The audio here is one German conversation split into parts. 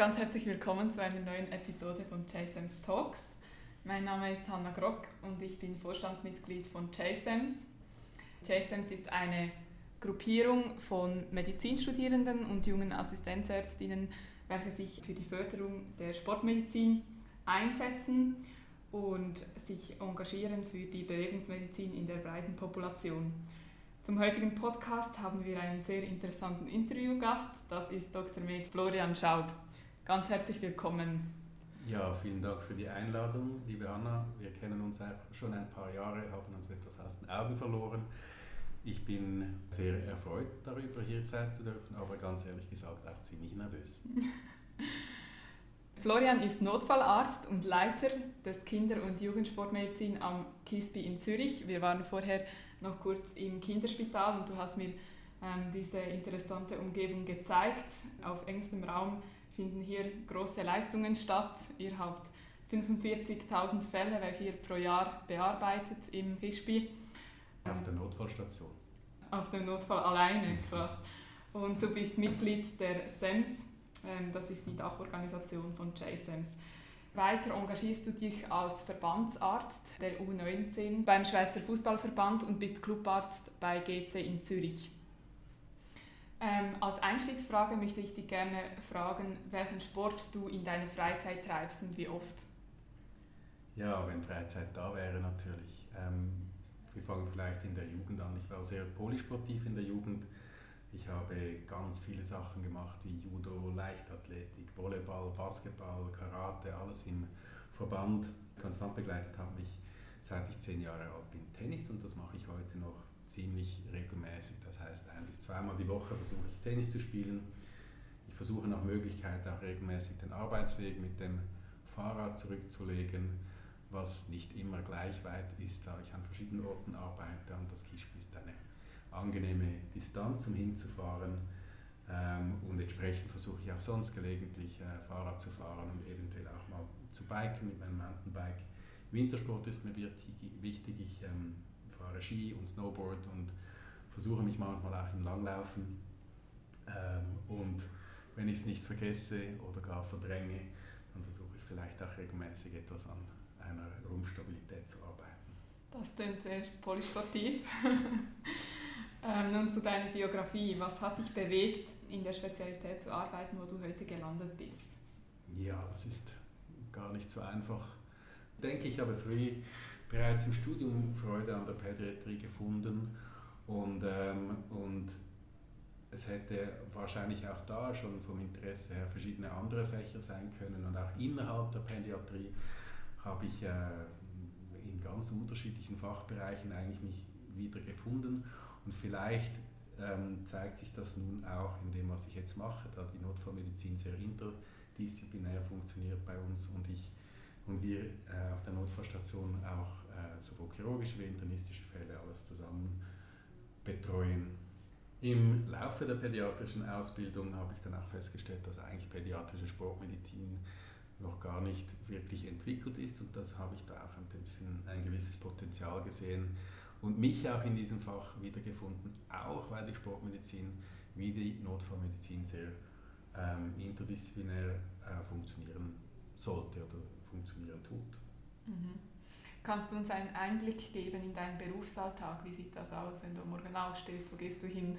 Ganz herzlich willkommen zu einer neuen Episode von JSAMS Talks. Mein Name ist Hanna Grock und ich bin Vorstandsmitglied von JSAMS. JSAMS ist eine Gruppierung von Medizinstudierenden und jungen Assistenzärztinnen, welche sich für die Förderung der Sportmedizin einsetzen und sich engagieren für die Bewegungsmedizin in der breiten Population. Zum heutigen Podcast haben wir einen sehr interessanten Interviewgast. Das ist Dr. Med Florian Schaub. Ganz herzlich willkommen. Ja, vielen Dank für die Einladung, liebe Anna. Wir kennen uns schon ein paar Jahre, haben uns etwas aus den Augen verloren. Ich bin sehr erfreut darüber, hier sein zu dürfen, aber ganz ehrlich gesagt auch ziemlich nervös. Florian ist Notfallarzt und Leiter des Kinder- und Jugendsportmedizin am KISPI in Zürich. Wir waren vorher noch kurz im Kinderspital und du hast mir ähm, diese interessante Umgebung gezeigt. Auf engstem Raum finden hier große Leistungen statt. Ihr habt 45.000 Fälle, welche ihr pro Jahr bearbeitet im KISPI. Auf der Notfallstation. Auf dem Notfall alleine, krass. Und du bist Mitglied der SEMS, ähm, das ist die Dachorganisation von JSEMS. Weiter engagierst du dich als Verbandsarzt der U19 beim Schweizer Fußballverband und bist Clubarzt bei GC in Zürich. Ähm, als Einstiegsfrage möchte ich dich gerne fragen, welchen Sport du in deiner Freizeit treibst und wie oft? Ja, wenn Freizeit da wäre natürlich. Ähm, wir fangen vielleicht in der Jugend an. Ich war sehr polysportiv in der Jugend ich habe ganz viele Sachen gemacht wie Judo, Leichtathletik, Volleyball, Basketball, Karate, alles im Verband. Konstant begleitet habe mich, seit ich zehn Jahre alt bin, Tennis und das mache ich heute noch ziemlich regelmäßig. Das heißt, ein bis zweimal die Woche versuche ich Tennis zu spielen. Ich versuche nach Möglichkeit auch regelmäßig den Arbeitsweg mit dem Fahrrad zurückzulegen, was nicht immer gleich weit ist, da ich an verschiedenen Orten arbeite und das Kischpi ist eine angenehme Distanz, um hinzufahren. Ähm, und entsprechend versuche ich auch sonst gelegentlich äh, Fahrrad zu fahren und eventuell auch mal zu biken mit meinem Mountainbike. Wintersport ist mir wichtig. Ich ähm, fahre Ski und Snowboard und versuche mich manchmal auch im Langlaufen. Ähm, und wenn ich es nicht vergesse oder gar verdränge, dann versuche ich vielleicht auch regelmäßig etwas an einer Rumpfstabilität zu arbeiten. Das klingt sehr polysportiv. Ähm, nun zu deiner Biografie. Was hat dich bewegt, in der Spezialität zu arbeiten, wo du heute gelandet bist? Ja, das ist gar nicht so einfach. Ich denke, ich habe früh bereits im Studium Freude an der Pädiatrie gefunden und, ähm, und es hätte wahrscheinlich auch da schon vom Interesse her verschiedene andere Fächer sein können und auch innerhalb der Pädiatrie habe ich äh, in ganz unterschiedlichen Fachbereichen eigentlich mich wieder gefunden und vielleicht ähm, zeigt sich das nun auch in dem, was ich jetzt mache, da die Notfallmedizin sehr interdisziplinär funktioniert bei uns und ich und wir äh, auf der Notfallstation auch äh, sowohl chirurgische wie internistische Fälle alles zusammen betreuen. Im Laufe der pädiatrischen Ausbildung habe ich dann auch festgestellt, dass eigentlich pädiatrische Sportmedizin noch gar nicht wirklich entwickelt ist und das habe ich da auch ein, bisschen, ein gewisses Potenzial gesehen, und mich auch in diesem Fach wiedergefunden, auch weil die Sportmedizin wie die Notfallmedizin sehr ähm, interdisziplinär äh, funktionieren sollte oder funktionieren tut. Mhm. Kannst du uns einen Einblick geben in deinen Berufsalltag? Wie sieht das aus, wenn du morgen aufstehst? Wo gehst du hin?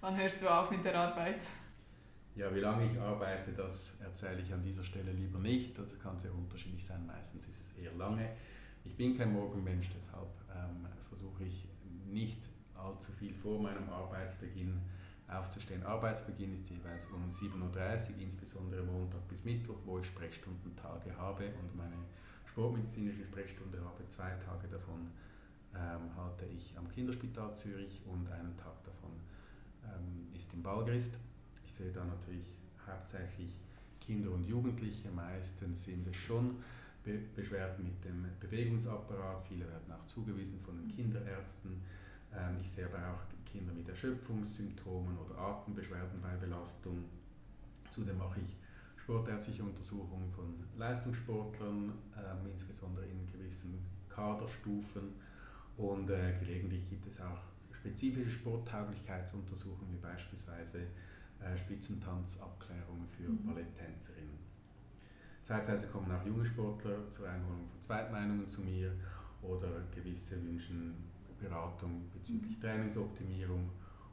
Wann hörst du auf mit der Arbeit? Ja, wie lange ich arbeite, das erzähle ich an dieser Stelle lieber nicht. Das kann sehr unterschiedlich sein. Meistens ist es eher lange. Ich bin kein Morgenmensch, deshalb ähm, versuche ich nicht allzu viel vor meinem Arbeitsbeginn aufzustehen. Arbeitsbeginn ist jeweils um 7.30 Uhr, insbesondere Montag bis Mittwoch, wo ich Sprechstundentage habe und meine sportmedizinische Sprechstunde habe. Zwei Tage davon ähm, halte ich am Kinderspital Zürich und einen Tag davon ähm, ist im Balgrist. Ich sehe da natürlich hauptsächlich Kinder und Jugendliche, meistens sind es schon Be Beschwerden mit dem Bewegungsapparat. Viele werden auch zugewiesen von den Kinderärzten. Ähm, ich sehe aber auch Kinder mit Erschöpfungssymptomen oder Atembeschwerden bei Belastung. Zudem mache ich sportärztliche Untersuchungen von Leistungssportlern, ähm, insbesondere in gewissen Kaderstufen. Und äh, gelegentlich gibt es auch spezifische Sporttauglichkeitsuntersuchungen, wie beispielsweise äh, Spitzentanzabklärungen für mhm. Balletttänzerinnen. Zeitweise kommen auch junge Sportler zur Einholung von Zweitmeinungen zu mir oder gewisse wünschen Beratung bezüglich mhm. Trainingsoptimierung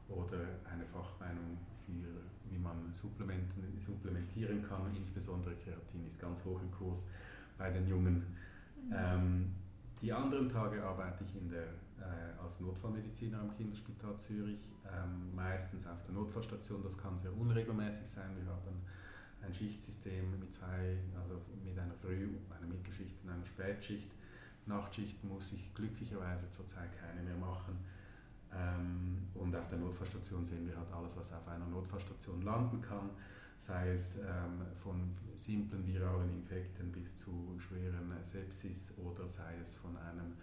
oder eine Fachmeinung für wie man Supplementen, supplementieren kann. Insbesondere Kreatin ist ganz hoch im Kurs bei den Jungen. Mhm. Ähm, die anderen Tage arbeite ich in der, äh, als Notfallmediziner am Kinderspital Zürich, ähm, meistens auf der Notfallstation. Das kann sehr unregelmäßig sein. Wir haben ein Schichtsystem mit zwei, also mit einer Früh-, einer Mittelschicht und einer Spätschicht. Nachtschichten muss ich glücklicherweise zurzeit keine mehr machen. Ähm, und auf der Notfallstation sehen wir halt alles, was auf einer Notfallstation landen kann, sei es ähm, von simplen viralen Infekten bis zu schweren Sepsis oder sei es von einem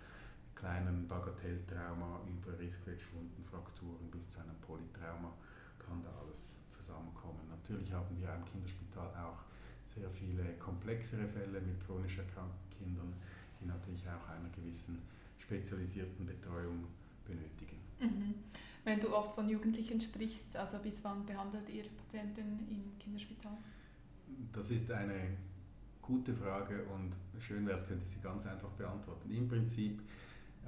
kleinen Bagatelltrauma über Riskwettschwunden, Frakturen bis zu einem Polytrauma kann da alles zusammenkommen. Natürlich haben wir im Kinderspital auch sehr viele komplexere Fälle mit chronisch erkrankten Kindern, die natürlich auch einer gewissen spezialisierten Betreuung benötigen. Mhm. Wenn du oft von Jugendlichen sprichst, also bis wann behandelt ihr Patienten im Kinderspital? Das ist eine gute Frage und schön wäre es, könnte ich sie ganz einfach beantworten. Im Prinzip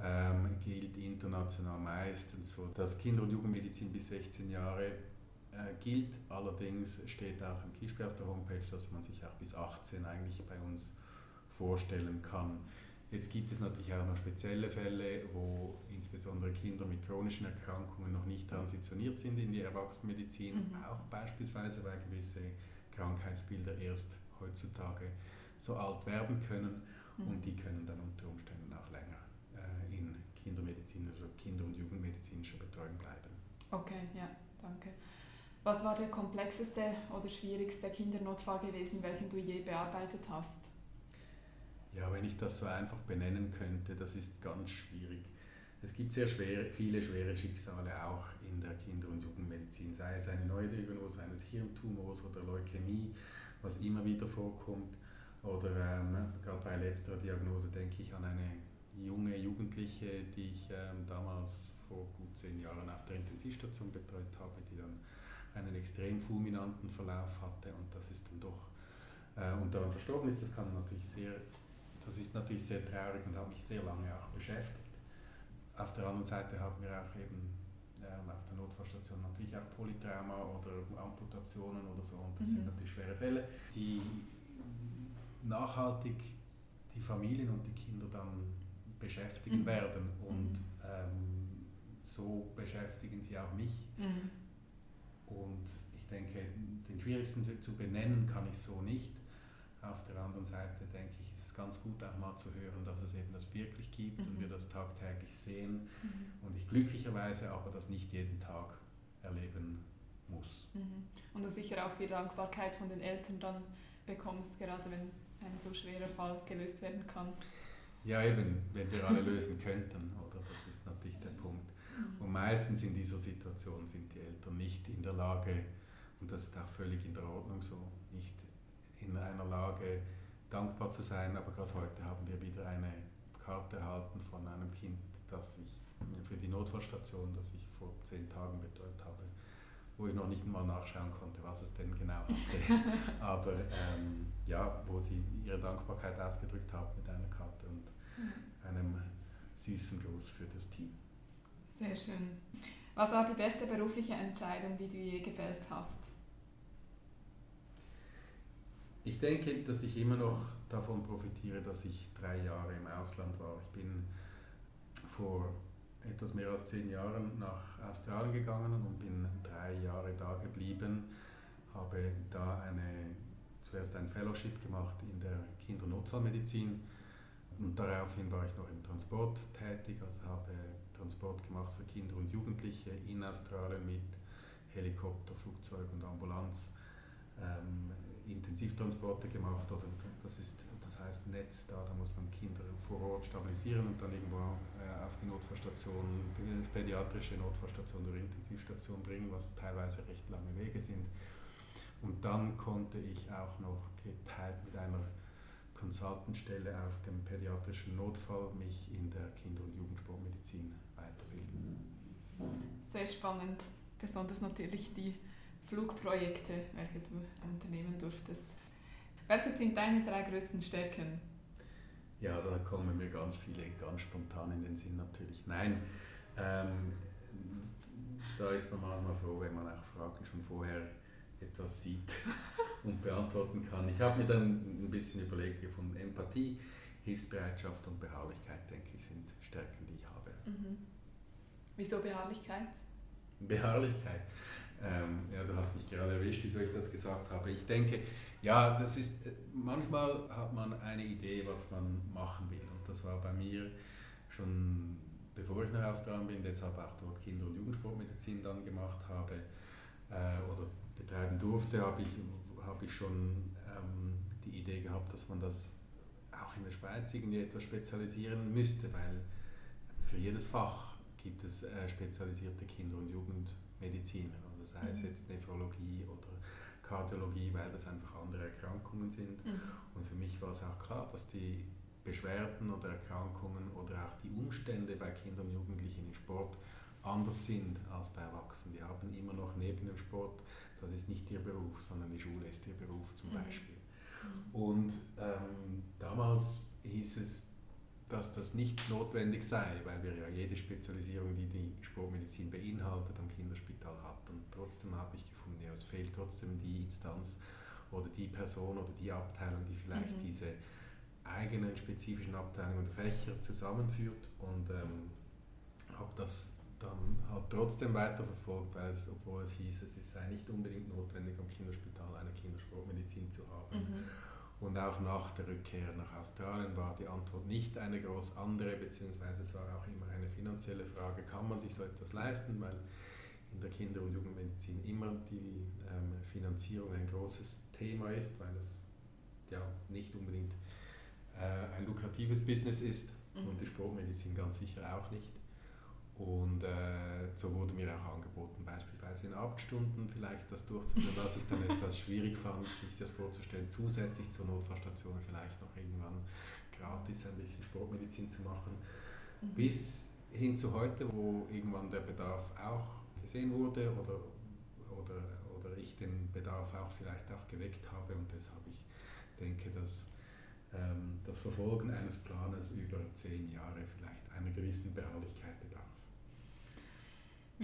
ähm, gilt international meistens so, dass Kinder- und Jugendmedizin bis 16 Jahre äh, gilt. Allerdings steht auch im KISP auf der Homepage, dass man sich auch bis 18 eigentlich bei uns vorstellen kann. Jetzt gibt es natürlich auch noch spezielle Fälle, wo insbesondere Kinder mit chronischen Erkrankungen noch nicht transitioniert sind in die Erwachsenenmedizin, mhm. auch beispielsweise weil gewisse Krankheitsbilder erst heutzutage so alt werden können mhm. und die können dann unter Umständen auch länger äh, in Kindermedizin, also Kinder- und Jugendmedizinischer Betreuung bleiben. Okay, ja, danke. Was war der komplexeste oder schwierigste Kindernotfall gewesen, welchen du je bearbeitet hast? Ja, wenn ich das so einfach benennen könnte, das ist ganz schwierig. Es gibt sehr schwere, viele schwere Schicksale auch in der Kinder- und Jugendmedizin, sei es eine Neudiagnose eines Hirntumors oder Leukämie, was immer wieder vorkommt. Oder ähm, gerade bei letzterer Diagnose denke ich an eine junge Jugendliche, die ich ähm, damals vor gut zehn Jahren auf der Intensivstation betreut habe, die dann einen extrem fulminanten Verlauf hatte und das ist dann doch äh, und daran verstorben ist. Das kann natürlich sehr das ist natürlich sehr traurig und hat mich sehr lange auch beschäftigt. Auf der anderen Seite haben wir auch eben äh, auf der Notfallstation natürlich auch Polytrauma oder Amputationen oder so und das mhm. sind natürlich schwere Fälle, die nachhaltig die Familien und die Kinder dann beschäftigen mhm. werden und mhm. ähm, so beschäftigen sie auch mich. Mhm. Und ich denke, den schwierigsten zu benennen kann ich so nicht. Auf der anderen Seite denke ich, ganz gut auch mal zu hören, dass es eben das wirklich gibt mhm. und wir das tagtäglich sehen mhm. und ich glücklicherweise aber das nicht jeden Tag erleben muss. Mhm. Und du sicher auch viel Dankbarkeit von den Eltern dann bekommst, gerade wenn ein so schwerer Fall gelöst werden kann. Ja, eben, wenn wir alle lösen könnten, oder? Das ist natürlich der Punkt. Mhm. Und meistens in dieser Situation sind die Eltern nicht in der Lage, und das ist auch völlig in der Ordnung so, nicht in einer Lage, dankbar zu sein, aber gerade heute haben wir wieder eine Karte erhalten von einem Kind, das ich für die Notfallstation, das ich vor zehn Tagen betreut habe, wo ich noch nicht mal nachschauen konnte, was es denn genau hatte. aber ähm, ja, wo sie ihre Dankbarkeit ausgedrückt haben mit einer Karte und mhm. einem süßen Gruß für das Team. Sehr schön. Was war die beste berufliche Entscheidung, die du je gefällt hast? Ich denke, dass ich immer noch davon profitiere, dass ich drei Jahre im Ausland war. Ich bin vor etwas mehr als zehn Jahren nach Australien gegangen und bin drei Jahre da geblieben, habe da eine, zuerst ein Fellowship gemacht in der Kindernotfallmedizin und daraufhin war ich noch im Transport tätig, also habe Transport gemacht für Kinder und Jugendliche in Australien mit Helikopter, Flugzeug und Ambulanz. Ähm, Intensivtransporte gemacht oder das ist das heißt Netz da, da muss man Kinder vor Ort stabilisieren und dann irgendwo äh, auf die Notfallstation, pädiatrische Notfallstation oder Intensivstation bringen, was teilweise recht lange Wege sind. Und dann konnte ich auch noch geteilt mit einer Consultantstelle auf dem pädiatrischen Notfall mich in der Kinder- und Jugendsportmedizin weiterbilden. Sehr spannend, besonders natürlich die Flugprojekte, welche du unternehmen durftest. Welche sind deine drei größten Stärken? Ja, da kommen mir ganz viele ganz spontan in den Sinn natürlich. Nein, ähm, da ist man manchmal froh, wenn man auch Fragen schon vorher etwas sieht und beantworten kann. Ich habe mir dann ein bisschen überlegt, von Empathie, Hilfsbereitschaft und Beharrlichkeit, denke ich, sind Stärken, die ich habe. Mhm. Wieso Beharrlichkeit? Beharrlichkeit. Ähm, ja, du hast mich gerade erwischt, wieso ich das gesagt habe. Ich denke, ja, das ist, äh, manchmal hat man eine Idee, was man machen will. Und das war bei mir schon, bevor ich nach Australien bin, deshalb auch dort Kinder- und Jugendsportmedizin dann gemacht habe äh, oder betreiben durfte, habe ich, hab ich schon ähm, die Idee gehabt, dass man das auch in der Schweiz irgendwie etwas spezialisieren müsste, weil für jedes Fach gibt es äh, spezialisierte Kinder- und Jugendmediziner. Sei es mhm. jetzt Nephrologie oder Kardiologie, weil das einfach andere Erkrankungen sind. Mhm. Und für mich war es auch klar, dass die Beschwerden oder Erkrankungen oder auch die Umstände bei Kindern und Jugendlichen im Sport anders sind als bei Erwachsenen. Die haben immer noch neben dem Sport, das ist nicht ihr Beruf, sondern die Schule ist ihr Beruf zum mhm. Beispiel. Mhm. Und ähm, damals hieß es, dass das nicht notwendig sei, weil wir ja jede Spezialisierung, die die Sportmedizin beinhaltet, am Kinderspital hat. Und trotzdem habe ich gefunden, ja, es fehlt trotzdem die Instanz oder die Person oder die Abteilung, die vielleicht mhm. diese eigenen spezifischen Abteilungen oder Fächer zusammenführt und ähm, habe das dann halt trotzdem weiterverfolgt, weil es, obwohl es hieß, es sei nicht unbedingt notwendig, am Kinderspital eine Kindersportmedizin zu haben. Mhm. Und auch nach der Rückkehr nach Australien war die Antwort nicht eine groß andere, beziehungsweise es war auch immer eine finanzielle Frage, kann man sich so etwas leisten, weil in der Kinder- und Jugendmedizin immer die ähm, Finanzierung ein großes Thema ist, weil es ja nicht unbedingt äh, ein lukratives Business ist mhm. und die Sportmedizin ganz sicher auch nicht. Und äh, so wurde mir auch angeboten, beispielsweise in Abendstunden vielleicht das durchzuführen, was ich dann etwas schwierig fand, sich das vorzustellen, zusätzlich zur Notfallstation vielleicht noch irgendwann gratis ein bisschen Sportmedizin zu machen. Mhm. Bis hin zu heute, wo irgendwann der Bedarf auch gesehen wurde oder, oder, oder ich den Bedarf auch vielleicht auch geweckt habe und deshalb ich denke, dass ähm, das Verfolgen eines Planes über zehn Jahre vielleicht einer gewissen Beharrlichkeit bedarf.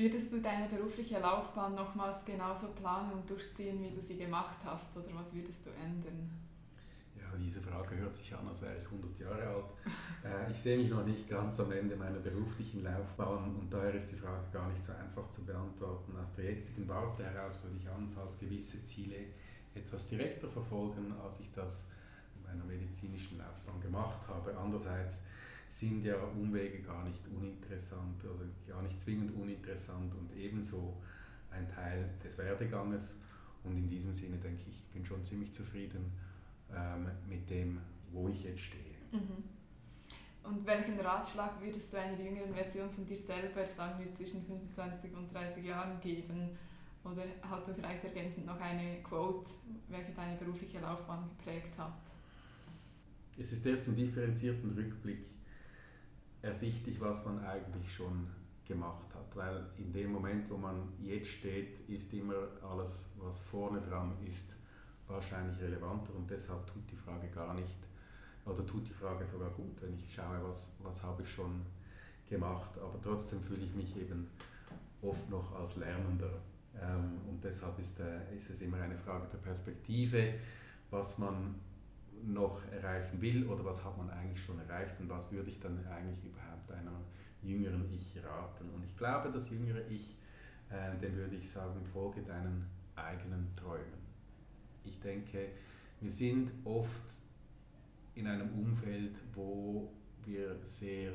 Würdest du deine berufliche Laufbahn nochmals genauso planen und durchziehen, wie du sie gemacht hast, oder was würdest du ändern? Ja, diese Frage hört sich an, als wäre ich 100 Jahre alt. Äh, ich sehe mich noch nicht ganz am Ende meiner beruflichen Laufbahn und daher ist die Frage gar nicht so einfach zu beantworten. Aus der jetzigen Warte heraus würde ich anfangs gewisse Ziele etwas direkter verfolgen, als ich das in meiner medizinischen Laufbahn gemacht habe. Andererseits sind ja Umwege gar nicht uninteressant oder gar nicht zwingend uninteressant und ebenso ein Teil des Werdeganges. Und in diesem Sinne denke ich, ich bin schon ziemlich zufrieden ähm, mit dem, wo ich jetzt stehe. Mhm. Und welchen Ratschlag würdest du einer jüngeren Version von dir selber, sagen wir zwischen 25 und 30 Jahren, geben? Oder hast du vielleicht ergänzend noch eine Quote, welche deine berufliche Laufbahn geprägt hat? Es ist erst im differenzierten Rückblick ersichtlich, was man eigentlich schon gemacht hat. Weil in dem Moment, wo man jetzt steht, ist immer alles, was vorne dran ist, wahrscheinlich relevanter und deshalb tut die Frage gar nicht, oder tut die Frage sogar gut, wenn ich schaue, was, was habe ich schon gemacht. Aber trotzdem fühle ich mich eben oft noch als Lernender. Ähm, und deshalb ist, äh, ist es immer eine Frage der Perspektive, was man noch erreichen will oder was hat man eigentlich schon erreicht und was würde ich dann eigentlich überhaupt einer jüngeren Ich raten. Und ich glaube, das jüngere Ich, äh, dem würde ich sagen, folge deinen eigenen Träumen. Ich denke, wir sind oft in einem Umfeld, wo wir sehr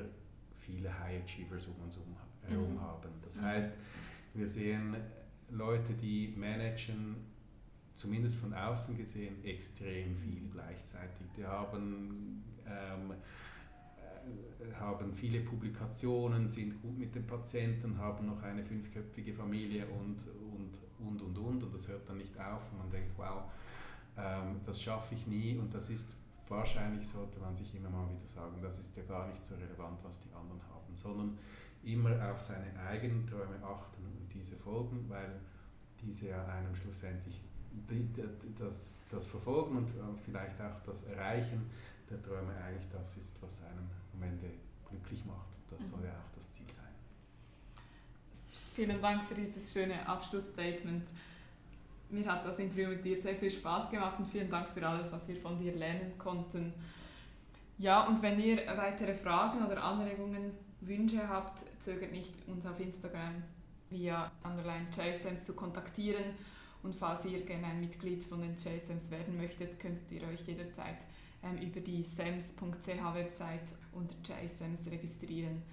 viele High Achievers um uns herum mhm. haben. Das heißt, wir sehen Leute, die managen zumindest von außen gesehen extrem viel gleichzeitig. Die haben, ähm, äh, haben viele Publikationen, sind gut mit den Patienten, haben noch eine fünfköpfige Familie und, und, und, und, und. Und das hört dann nicht auf und man denkt, wow, ähm, das schaffe ich nie und das ist wahrscheinlich, sollte man sich immer mal wieder sagen, das ist ja gar nicht so relevant, was die anderen haben, sondern immer auf seine eigenen Träume achten und diese folgen, weil diese einem schlussendlich das, das Verfolgen und vielleicht auch das Erreichen der Träume eigentlich das ist, was einem am Ende glücklich macht. Das mhm. soll ja auch das Ziel sein. Vielen Dank für dieses schöne Abschlussstatement. Mir hat das Interview mit dir sehr viel Spaß gemacht und vielen Dank für alles, was wir von dir lernen konnten. Ja, und wenn ihr weitere Fragen oder Anregungen, Wünsche habt, zögert nicht, uns auf Instagram via Underline zu kontaktieren. Und falls ihr gerne ein Mitglied von den JSAMs werden möchtet, könnt ihr euch jederzeit ähm, über die sams.ch Website unter JSAMs registrieren.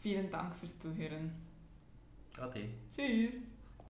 Vielen Dank fürs Zuhören. Ade. Tschüss.